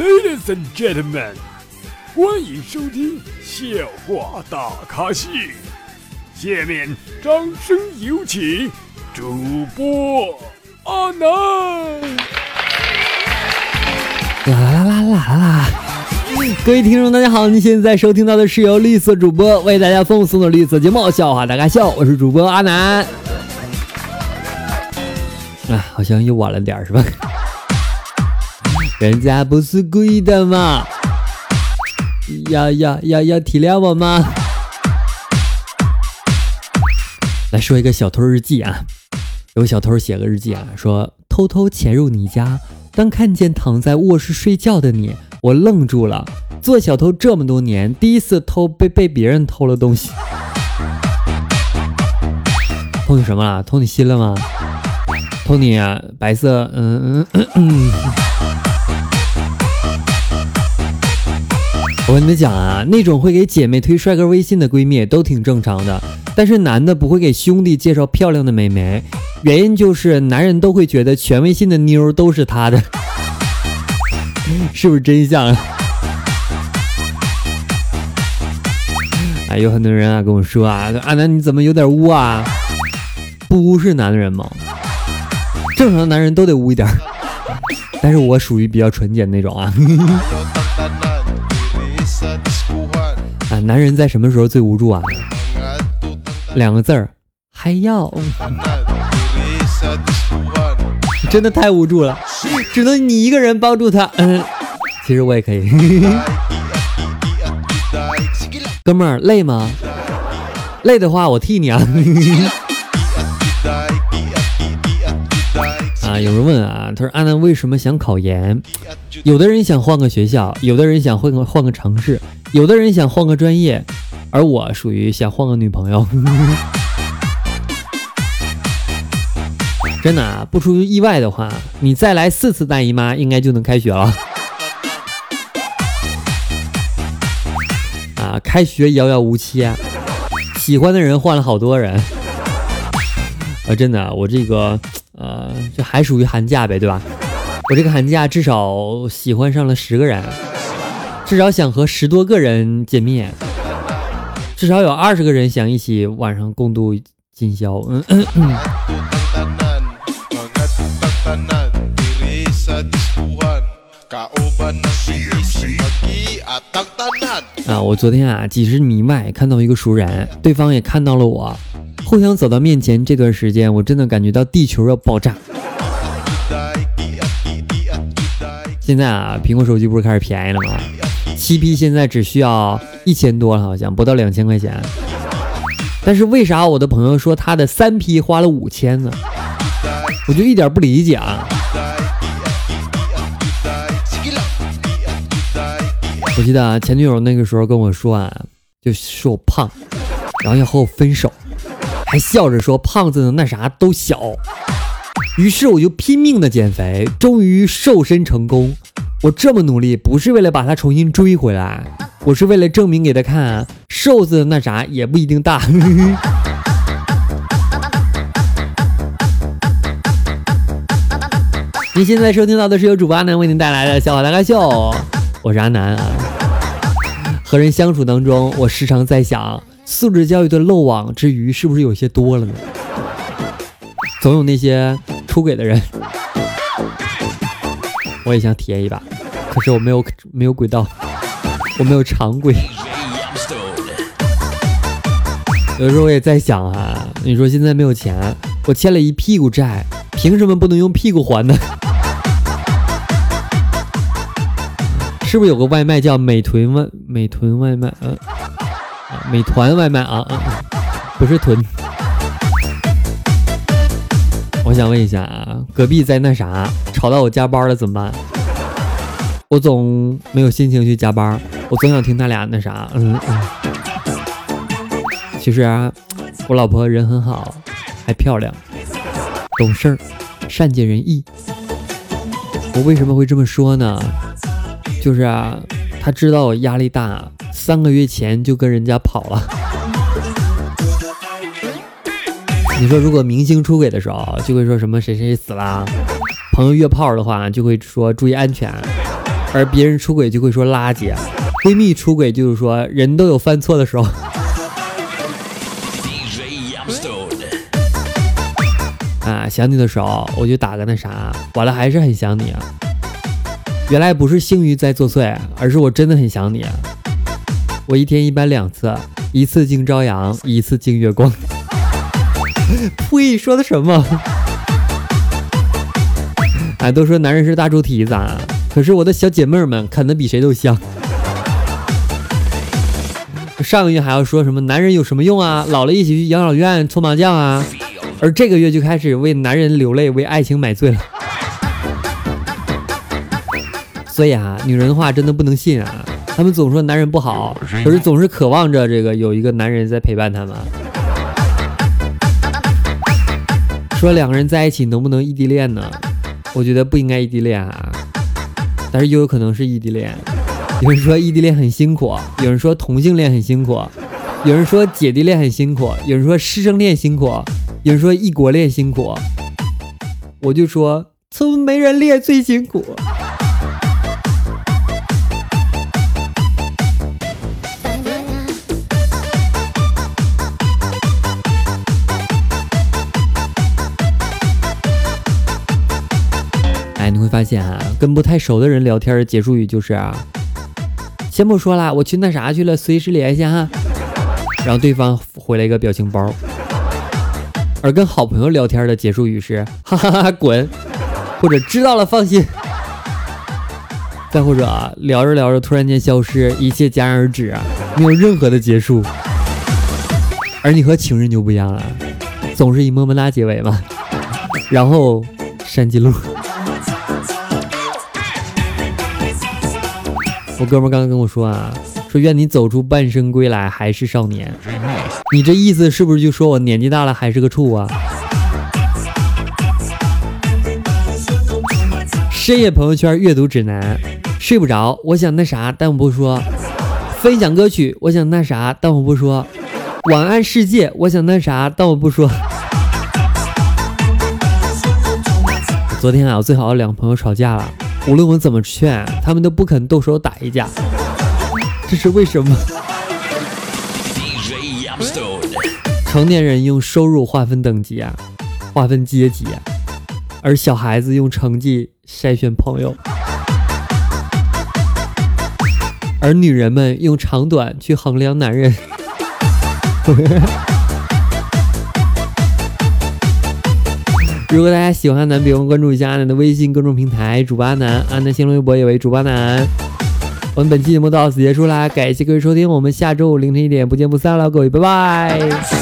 Ladies and gentlemen，欢迎收听笑话大咖秀。下面掌声有请主播阿南。啦啦啦啦啦啦！各位听众，大家好，您现在收听到的是由绿色主播为大家奉送的绿色节目《笑话大咖秀》，我是主播阿南。啊，好像又晚了点是吧？人家不是故意的嘛，要要要要体谅我吗？来说一个小偷日记啊，有小偷写个日记啊，说偷偷潜入你家，当看见躺在卧室睡觉的你，我愣住了。做小偷这么多年，第一次偷被被别人偷了东西。偷你什么了？偷你心了吗？偷你啊，白色，嗯嗯嗯。我你们讲啊，那种会给姐妹推帅哥微信的闺蜜都挺正常的，但是男的不会给兄弟介绍漂亮的美眉，原因就是男人都会觉得全微信的妞都是他的，是不是真相啊？哎，有很多人啊跟我说啊，阿南你怎么有点污啊？不污是男人吗？正常的男人都得污一点，但是我属于比较纯洁那种啊。啊，男人在什么时候最无助啊？两个字儿，还要。真的太无助了，只能你一个人帮助他。嗯，其实我也可以。哥们儿，累吗？累的话，我替你啊。啊，有人问啊，他说阿南为什么想考研？有的人想换个学校，有的人想换个换个城市，有的人想换个专业，而我属于想换个女朋友。真的啊，不出意外的话，你再来四次大姨妈，应该就能开学了。啊，开学遥遥无期啊！喜欢的人换了好多人。啊，真的，我这个。呃，这还属于寒假呗，对吧？我这个寒假至少喜欢上了十个人，至少想和十多个人见面，至少有二十个人想一起晚上共度今宵。嗯嗯嗯。啊，我昨天啊几十米外看到一个熟人，对方也看到了我。互相走到面前，这段时间我真的感觉到地球要爆炸。现在啊，苹果手机不是开始便宜了吗？七 P 现在只需要一千多了，好像不到两千块钱。但是为啥我的朋友说他的三 P 花了五千呢？我就一点不理解啊！我记得啊前女友那个时候跟我说啊，就说我胖，然后要和我分手。还笑着说胖子的那啥都小，于是我就拼命的减肥，终于瘦身成功。我这么努力不是为了把他重新追回来，我是为了证明给他看，瘦子的那啥也不一定大。你现在收听到的是由主播阿南为您带来的笑话大咖秀，我是阿南啊。和人相处当中，我时常在想。素质教育的漏网之鱼是不是有些多了呢？总有那些出轨的人，我也想体验一把，可是我没有没有轨道，我没有长轨。有时候我也在想啊，你说现在没有钱，我欠了一屁股债，凭什么不能用屁股还呢？是不是有个外卖叫美团外美团外卖？嗯。美团外卖啊，不是囤。我想问一下啊，隔壁在那啥，吵到我加班了怎么办？我总没有心情去加班，我总想听他俩那啥，嗯嗯。其实啊，我老婆人很好，还漂亮，懂事儿，善解人意。我为什么会这么说呢？就是啊，她知道我压力大。三个月前就跟人家跑了。你说如果明星出轨的时候，就会说什么谁谁死了；朋友约炮的话，就会说注意安全。而别人出轨就会说垃圾，闺蜜出轨就是说人都有犯错的时候。啊，想你的时候我就打个那啥，完了还是很想你啊。原来不是性欲在作祟，而是我真的很想你。我一天一般两次，一次敬朝阳，一次敬月光。呸，说的什么？哎，都说男人是大猪蹄子，啊可是我的小姐妹们啃的比谁都香。上个月还要说什么男人有什么用啊？老了一起去养老院搓麻将啊。而这个月就开始为男人流泪，为爱情买醉了。所以啊，女人的话真的不能信啊。他们总说男人不好，可是总是渴望着这个有一个男人在陪伴他们。说两个人在一起能不能异地恋呢？我觉得不应该异地恋啊，但是又有可能是异地恋。有人说异地恋很辛苦，有人说同性恋很辛苦，有人说姐弟恋很辛苦，有人说师生恋辛苦，有人说异国恋辛苦。我就说从没人恋最辛苦。发现啊，跟不太熟的人聊天的结束语就是，先不说了，我去那啥去了，随时联系哈。然后对方回了一个表情包。而跟好朋友聊天的结束语是哈哈哈滚，或者知道了放心。再或者啊，聊着聊着突然间消失，一切戛然而止，没有任何的结束。而你和情人就不一样了，总是以么么哒结尾嘛，然后删记录。我哥们刚刚跟我说啊，说愿你走出半生归来还是少年。你这意思是不是就说我年纪大了还是个处啊？深夜朋友圈阅读指南：睡不着，我想那啥，但我不说；分享歌曲，我想那啥，但我不说；晚安世界，我想那啥，但我不说。昨天啊，我最好的两个朋友吵架了。无论我怎么劝，他们都不肯动手打一架，这是为什么？成年人用收入划分等级啊，划分阶级啊，而小孩子用成绩筛选朋友，而女人们用长短去衡量男人。如果大家喜欢阿南，别忘关注一下阿南的微信公众平台主播阿南，阿南新浪微博也为主播阿南。我们本期节目到此结束啦，感谢各位收听，我们下周五凌晨一点不见不散了，各位拜拜。